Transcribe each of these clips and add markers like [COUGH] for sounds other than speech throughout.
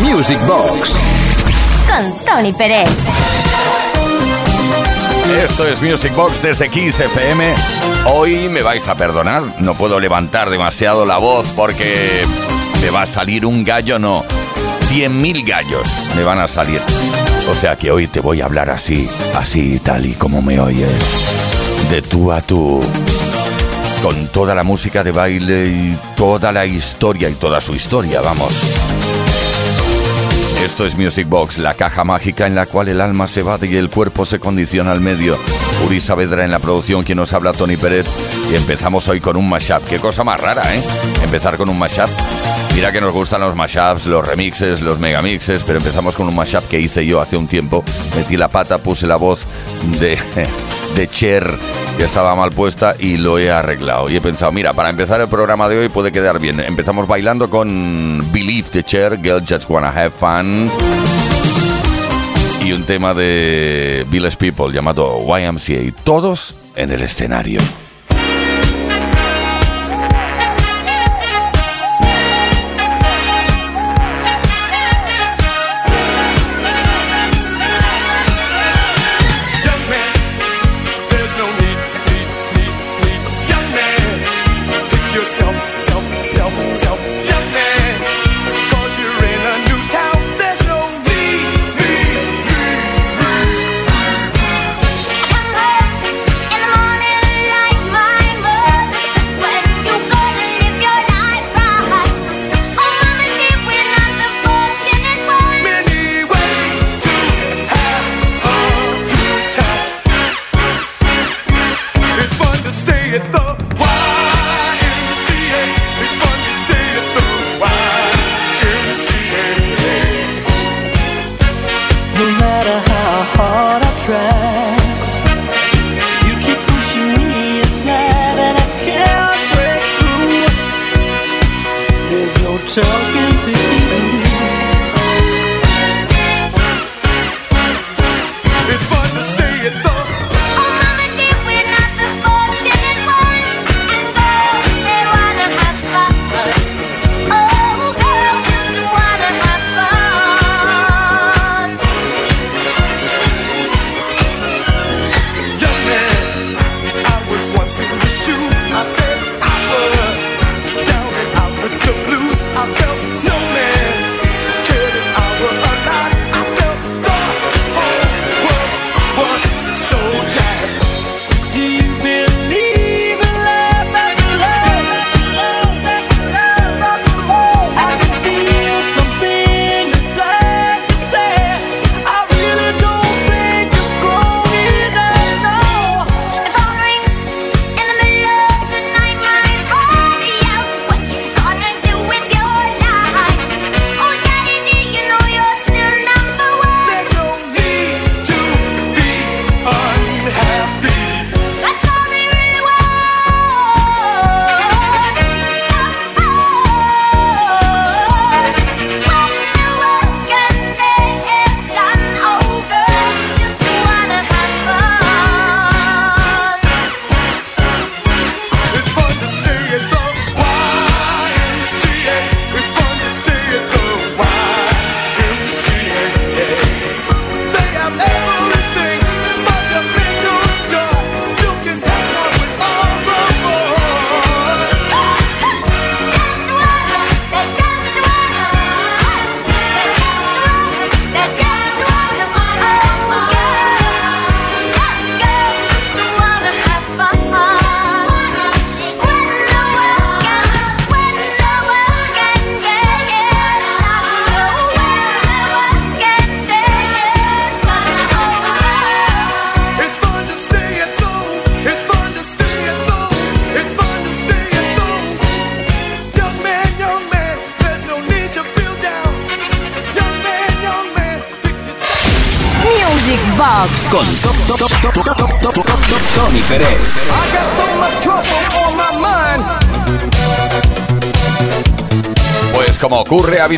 Music Box. Con Tony Pérez. Esto es Music Box desde Kiss FM. Hoy me vais a perdonar, no puedo levantar demasiado la voz porque me va a salir un gallo, no. Cien mil gallos me van a salir. O sea que hoy te voy a hablar así, así tal y como me oyes. De tú a tú. Con toda la música de baile y toda la historia y toda su historia, vamos. Esto es Music Box, la caja mágica en la cual el alma se va y el cuerpo se condiciona al medio. Uri Saavedra en la producción, quien nos habla Tony Pérez. Y empezamos hoy con un mashup. Qué cosa más rara, ¿eh? Empezar con un mashup. Mira que nos gustan los mashups, los remixes, los megamixes, pero empezamos con un mashup que hice yo hace un tiempo. Metí la pata, puse la voz de, [LAUGHS] de Cher que estaba mal puesta y lo he arreglado. Y he pensado, mira, para empezar el programa de hoy puede quedar bien. Empezamos bailando con Believe the Cher, Girl Just Wanna Have Fun. Y un tema de Village People llamado YMCA. Todos en el escenario.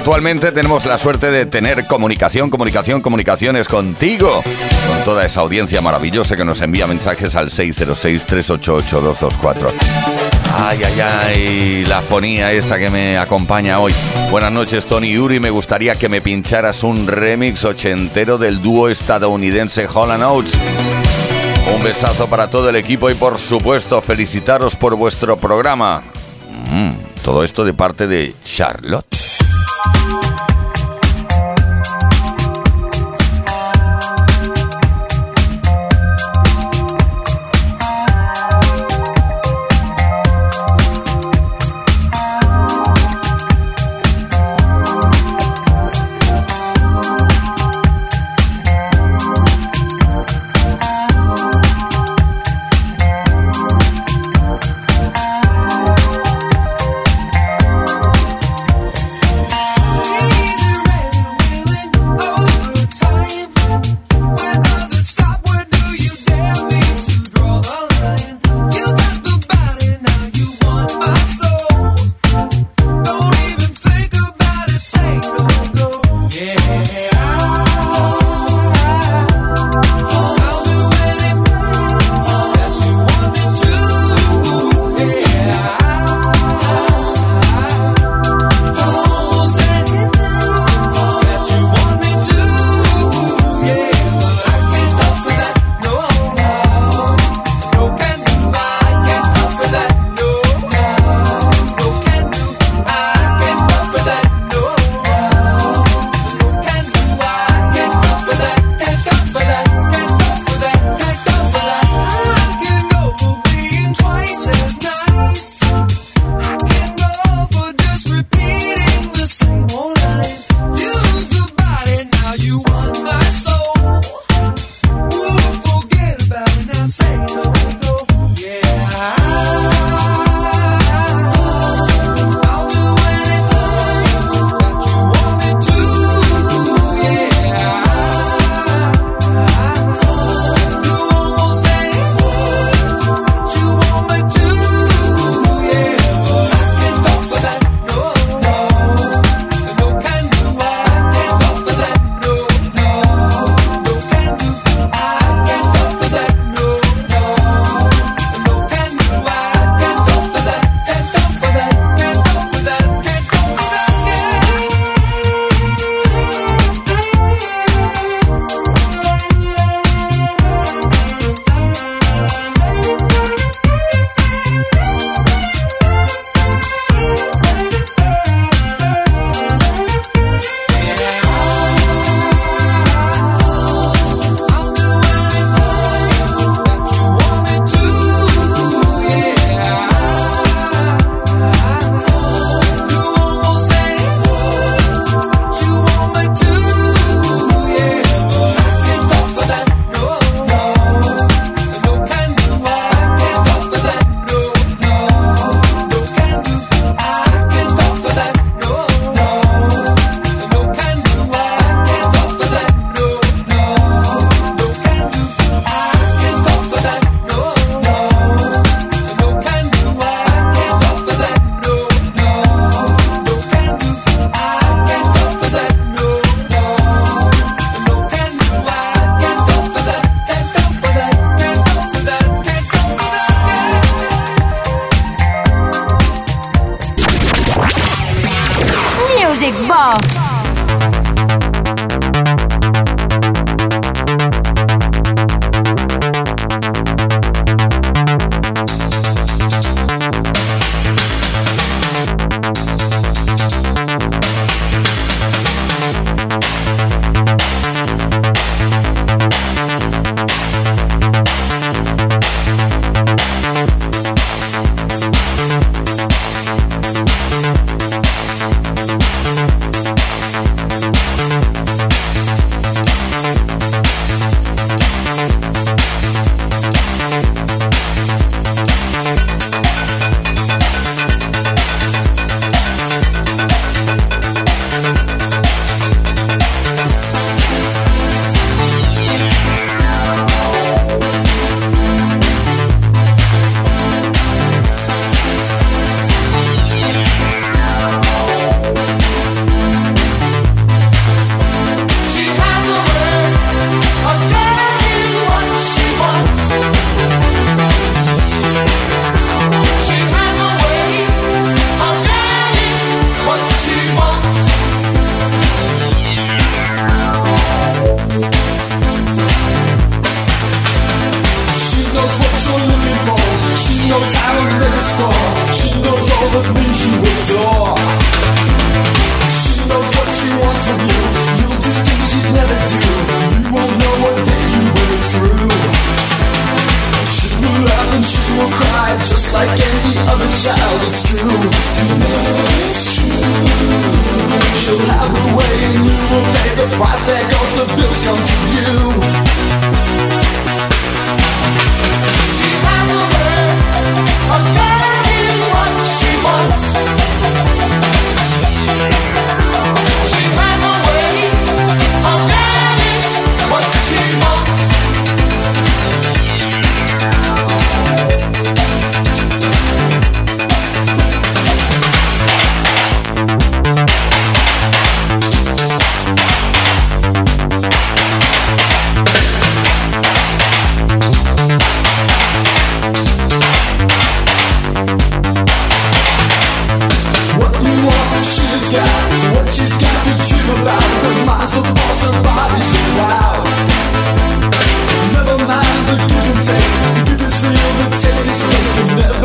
Ocurre habitualmente, tenemos la suerte de tener comunicación, comunicación, comunicaciones contigo, con toda esa audiencia maravillosa que nos envía mensajes al 606-388-224. Ay, ay, ay, la fonía esta que me acompaña hoy. Buenas noches, Tony Yuri. Me gustaría que me pincharas un remix ochentero del dúo estadounidense Holland Oates. Un besazo para todo el equipo y por supuesto felicitaros por vuestro programa. Mm, todo esto de parte de Charlotte.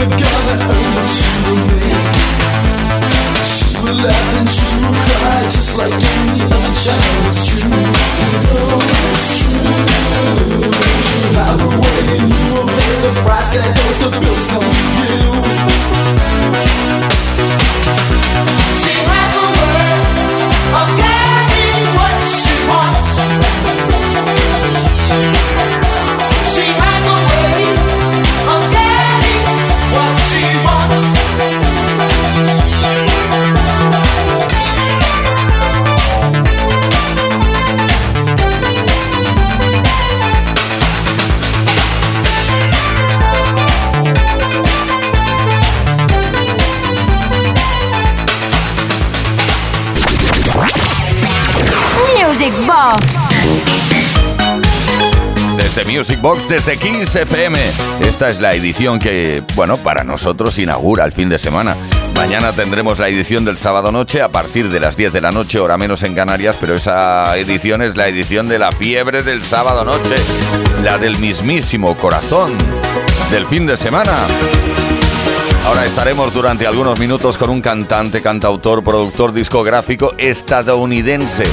we're gonna earn the truth. Box desde 15 FM. Esta es la edición que, bueno, para nosotros inaugura el fin de semana. Mañana tendremos la edición del sábado noche a partir de las 10 de la noche, hora menos en Canarias, pero esa edición es la edición de la fiebre del sábado noche, la del mismísimo corazón del fin de semana. Ahora estaremos durante algunos minutos con un cantante, cantautor, productor discográfico estadounidense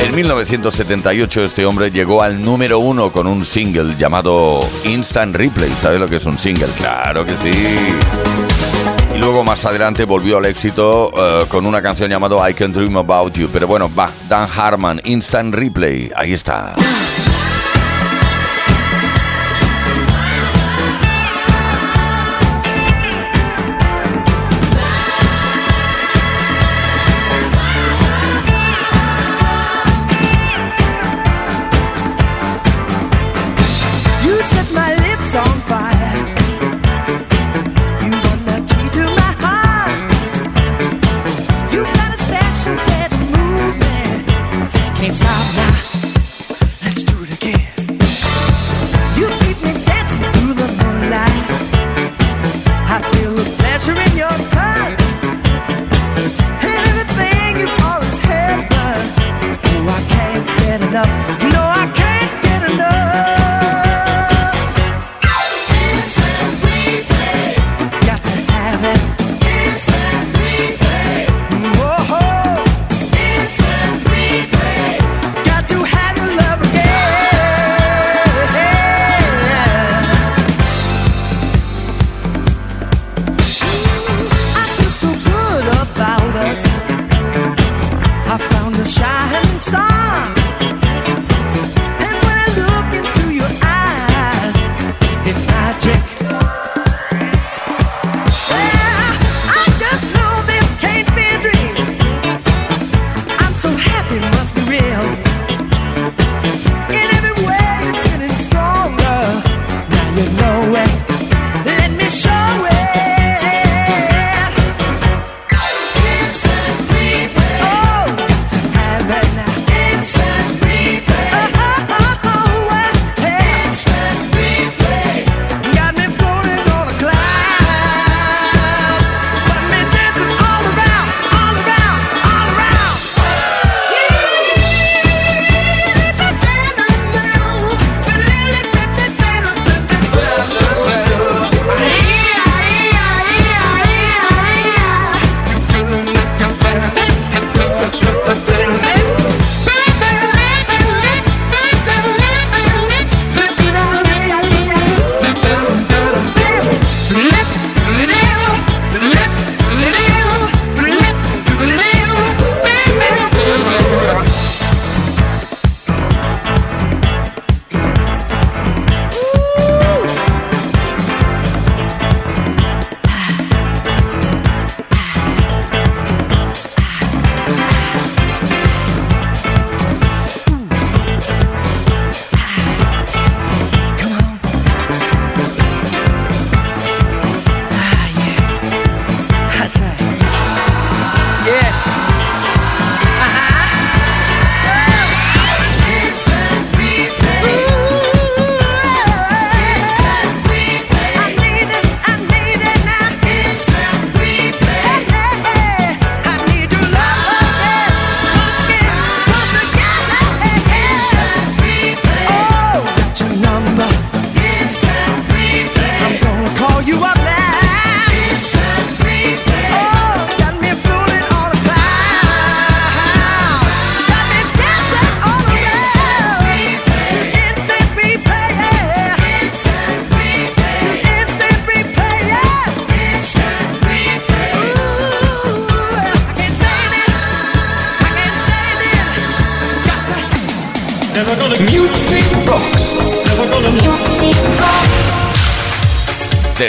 en 1978 este hombre llegó al número uno con un single llamado Instant Replay. ¿Sabes lo que es un single? Claro que sí. Y luego más adelante volvió al éxito eh, con una canción llamada I Can Dream About You. Pero bueno, va, Dan Harman, Instant Replay. Ahí está. Let me show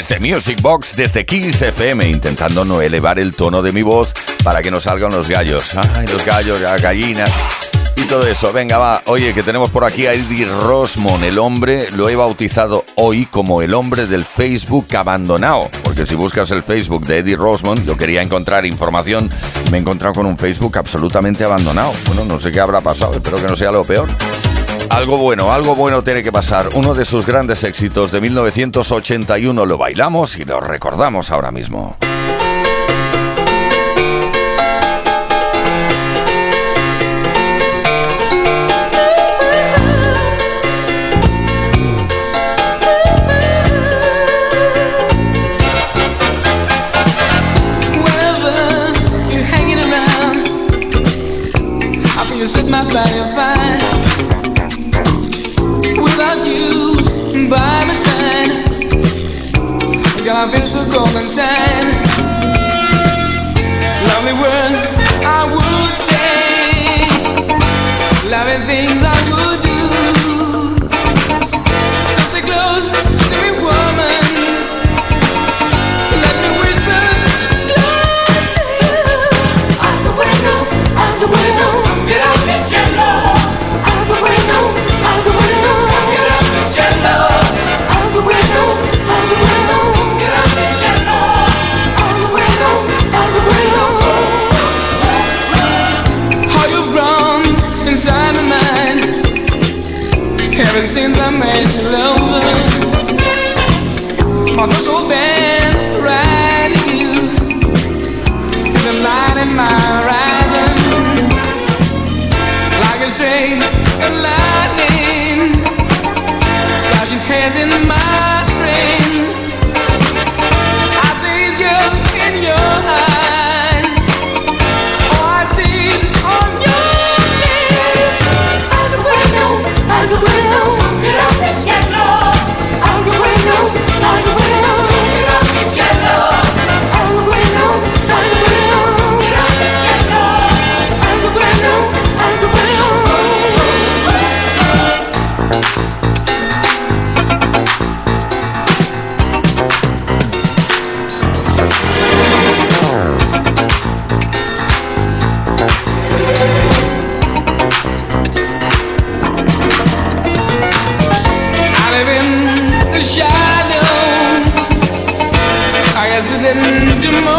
Desde Music Box, desde Kiss FM, intentando no elevar el tono de mi voz para que no salgan los gallos. Ay, los gallos, las gallinas y todo eso. Venga, va. Oye, que tenemos por aquí a Eddie Rosmond, el hombre, lo he bautizado hoy como el hombre del Facebook abandonado. Porque si buscas el Facebook de Eddie Rosmond, yo quería encontrar información, me he encontrado con un Facebook absolutamente abandonado. Bueno, no sé qué habrá pasado, espero que no sea lo peor. Algo bueno, algo bueno tiene que pasar. Uno de sus grandes éxitos de 1981 lo bailamos y lo recordamos ahora mismo. love is a golden sign. Lovely words I would say. Loving things I Cause shadow I guess it didn't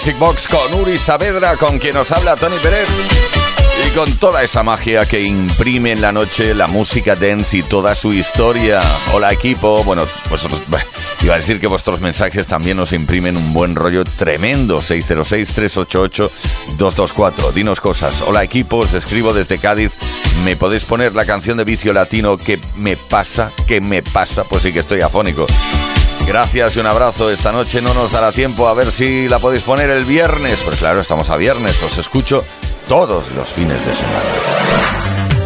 Music Box con Uri Saavedra, con quien nos habla Tony Pérez. Y con toda esa magia que imprime en la noche la música dance y toda su historia. Hola equipo, bueno, vosotros... Iba a decir que vuestros mensajes también nos imprimen un buen rollo tremendo. 606-388-224. Dinos cosas. Hola equipo, os escribo desde Cádiz. ¿Me podéis poner la canción de vicio latino que me pasa? ¿Qué me pasa? Pues sí que estoy afónico. Gracias y un abrazo. Esta noche no nos dará tiempo a ver si la podéis poner el viernes. Pues claro, estamos a viernes. Os escucho todos los fines de semana.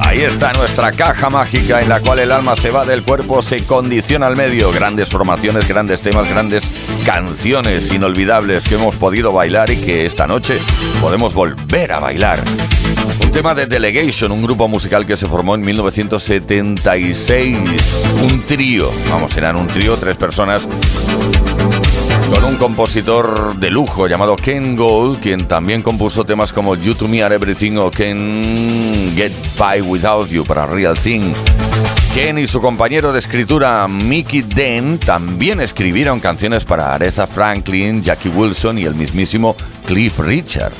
Ahí está nuestra caja mágica en la cual el alma se va del cuerpo, se condiciona al medio. Grandes formaciones, grandes temas, grandes canciones inolvidables que hemos podido bailar y que esta noche podemos volver a bailar. Un tema de Delegation, un grupo musical que se formó en 1976. Un trío, vamos, eran un trío, tres personas con un compositor de lujo llamado Ken Gold, quien también compuso temas como You to Me Are Everything o Ken Get By Without You para Real Thing. Ken y su compañero de escritura Mickey Den también escribieron canciones para Aretha Franklin, Jackie Wilson y el mismísimo Cliff Richard.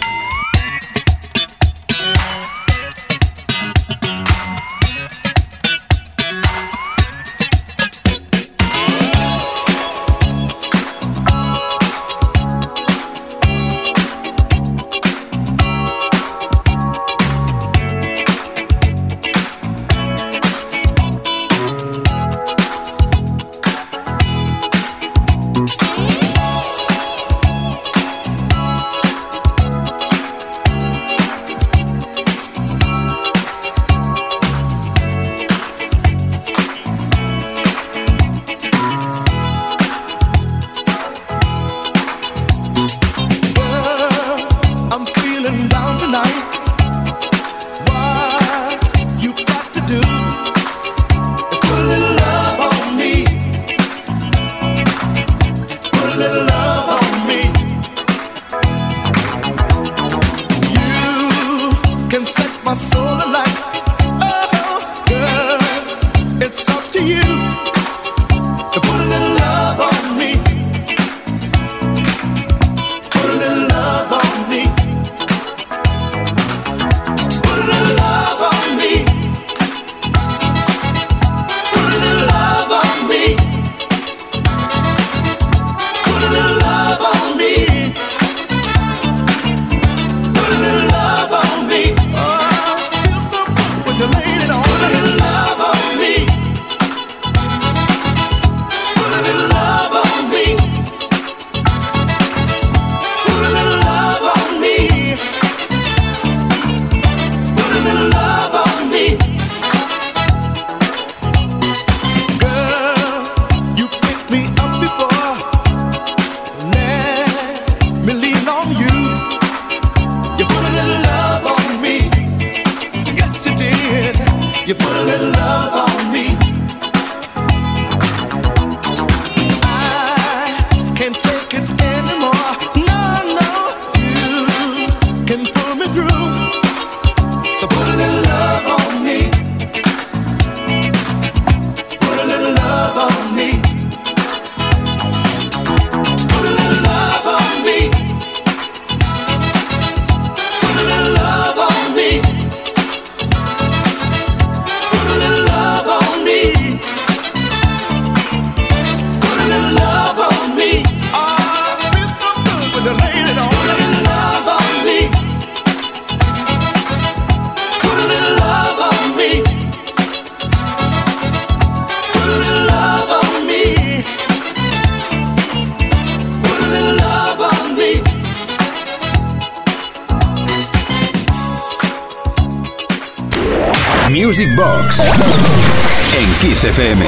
FM.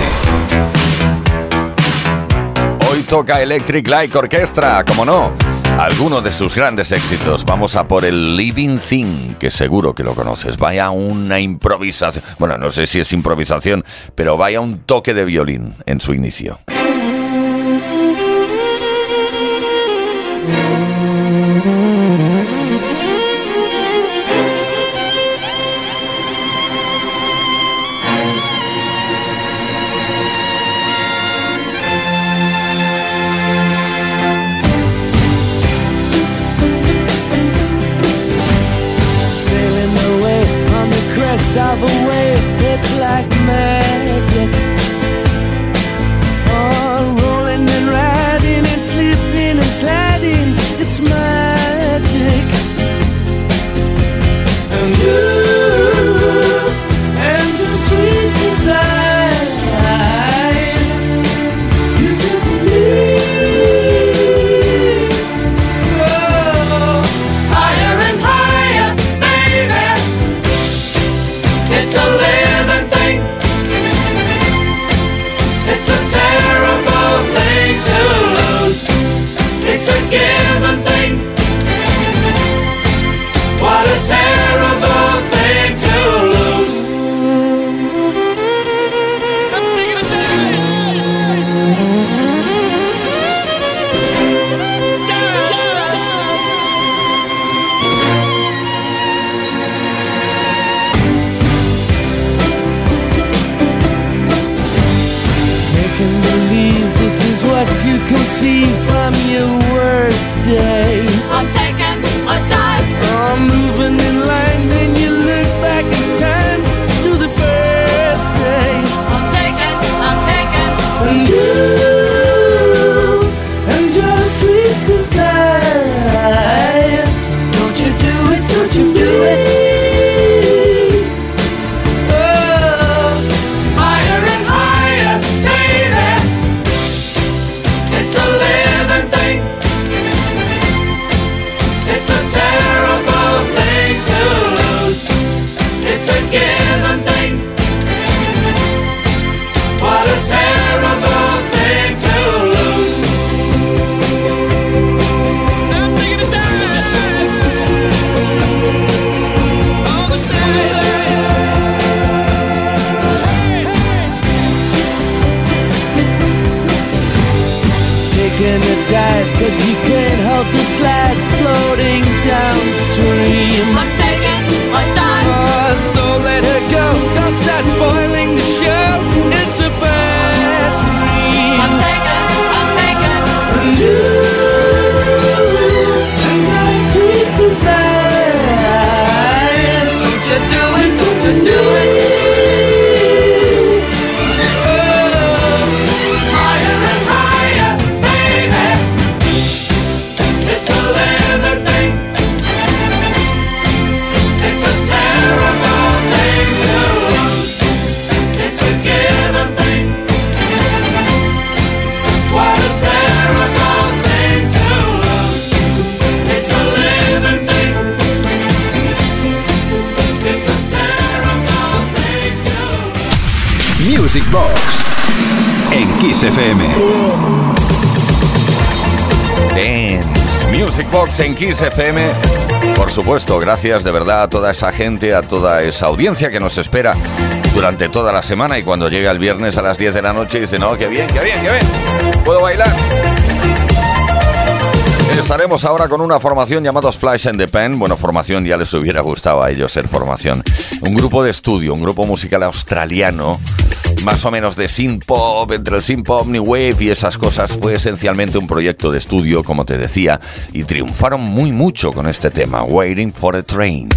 Hoy toca Electric Light Orchestra, como no. Algunos de sus grandes éxitos. Vamos a por el Living Thing, que seguro que lo conoces. Vaya una improvisación. Bueno, no sé si es improvisación, pero vaya un toque de violín en su inicio. FM. Kiss FM. Por supuesto, gracias de verdad a toda esa gente, a toda esa audiencia que nos espera durante toda la semana y cuando llega el viernes a las 10 de la noche dice, no, qué bien, qué bien, qué bien, puedo bailar. Estaremos ahora con una formación llamados Flash and the Pen. Bueno, formación ya les hubiera gustado a ellos ser formación. Un grupo de estudio, un grupo musical australiano más o menos de synth pop, entre el synth pop, new wave y esas cosas, fue esencialmente un proyecto de estudio, como te decía, y triunfaron muy mucho con este tema, Waiting for a Train.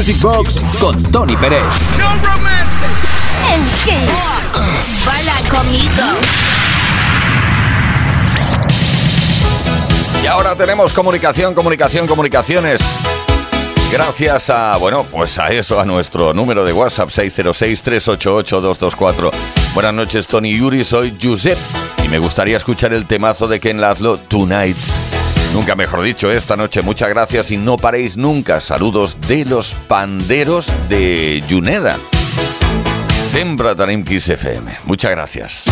Music Box con Tony Pérez. En Kiss. Baila conmigo. Y ahora tenemos comunicación, comunicación, comunicaciones. Gracias a, bueno, pues a eso, a nuestro número de WhatsApp 606-388-224. Buenas noches, Tony Yuri, soy Josep y me gustaría escuchar el temazo de Ken Laszlo, Tonight. Nunca mejor dicho, esta noche muchas gracias y no paréis nunca. Saludos de los panderos de Yuneda. Sembra Kiss FM. Muchas gracias.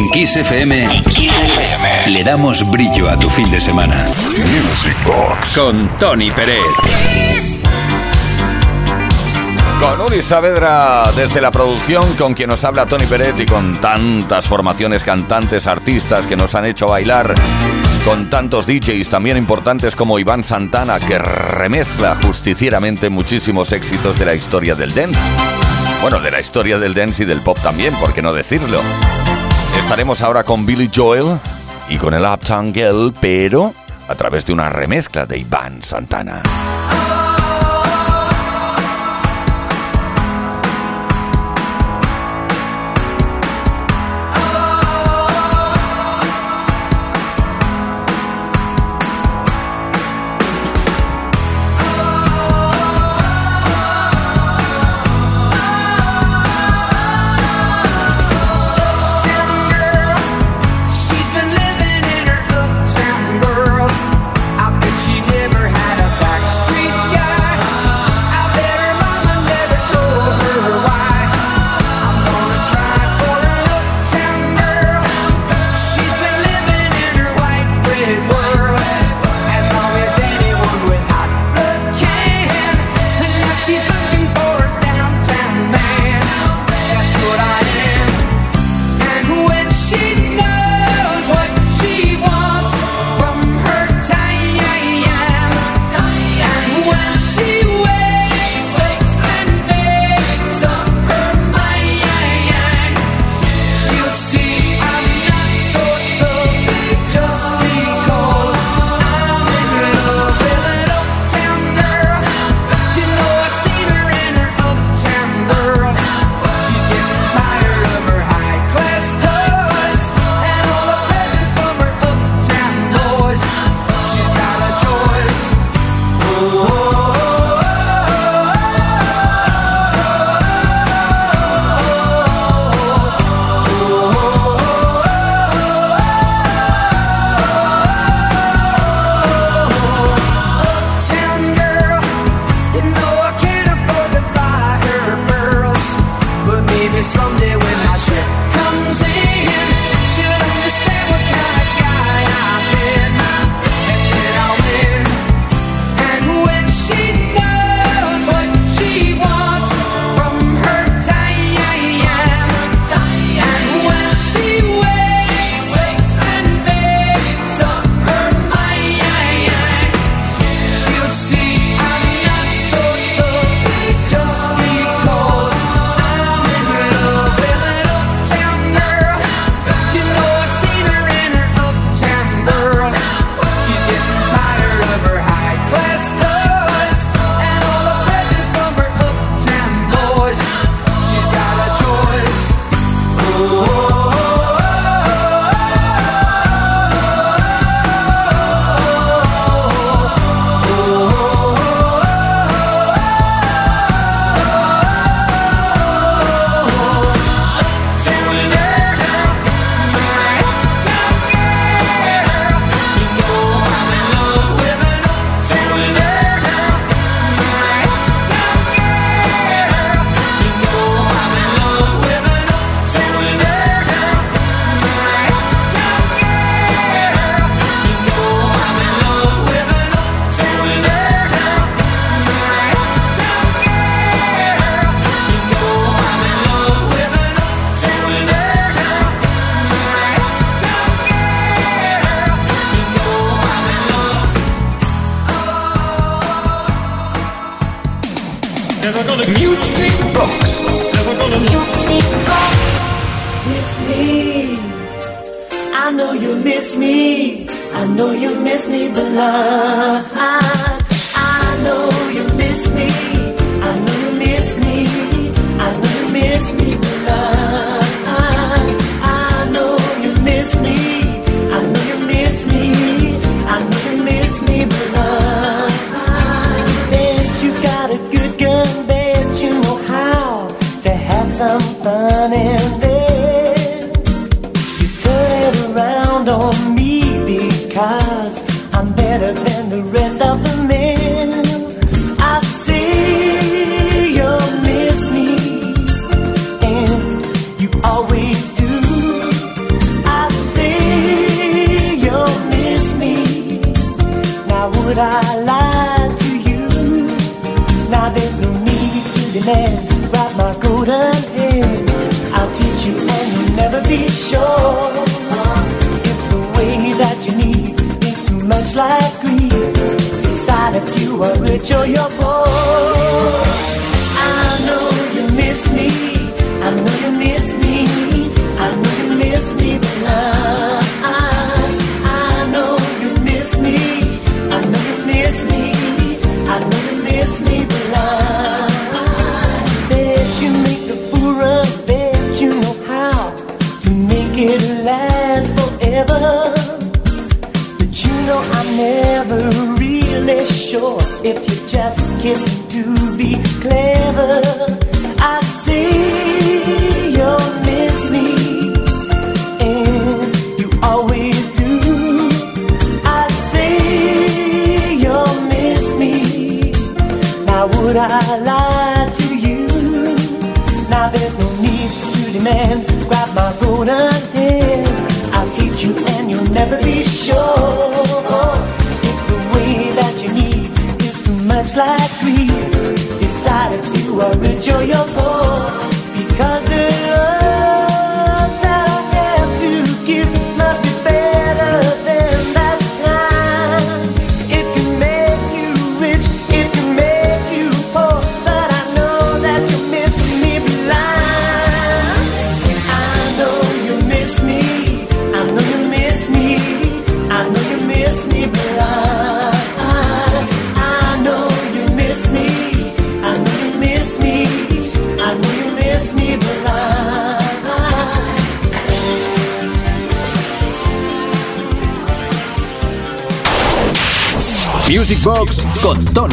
En Kiss FM le damos brillo a tu fin de semana. Music Box. Con Tony Pérez. Con Uri Saavedra desde la producción, con quien nos habla Tony Peret y con tantas formaciones cantantes, artistas que nos han hecho bailar, con tantos DJs también importantes como Iván Santana, que remezcla justicieramente muchísimos éxitos de la historia del dance. Bueno, de la historia del dance y del pop también, por qué no decirlo. Estaremos ahora con Billy Joel y con el Uptown Girl, pero a través de una remezcla de Iván Santana.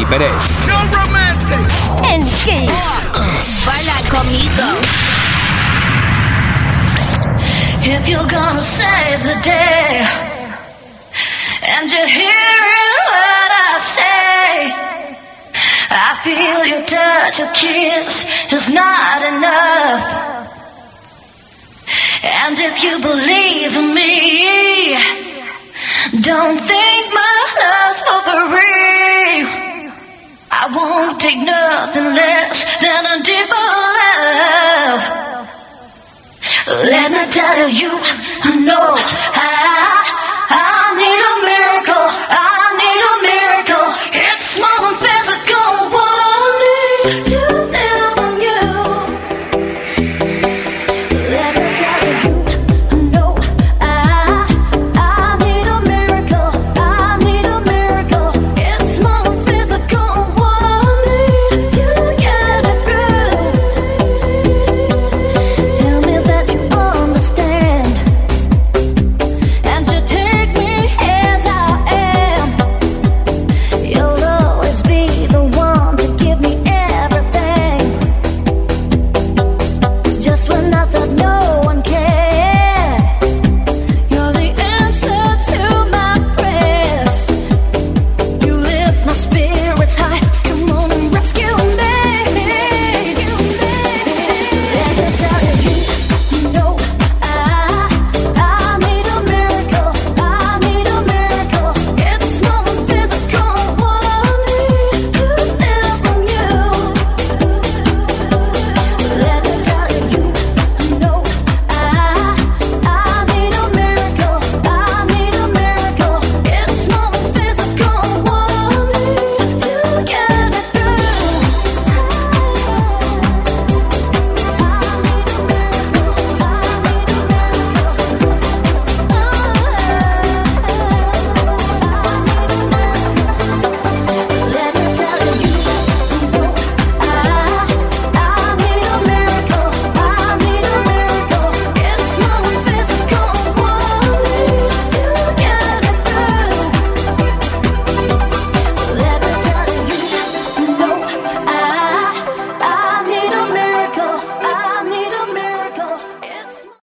Perez. No romantic. Engage. Bala comido. If you're gonna save the day, and you're hearing what I say, I feel your touch, your kiss is not enough. take nothing less than a deeper love. Let me tell you, no, I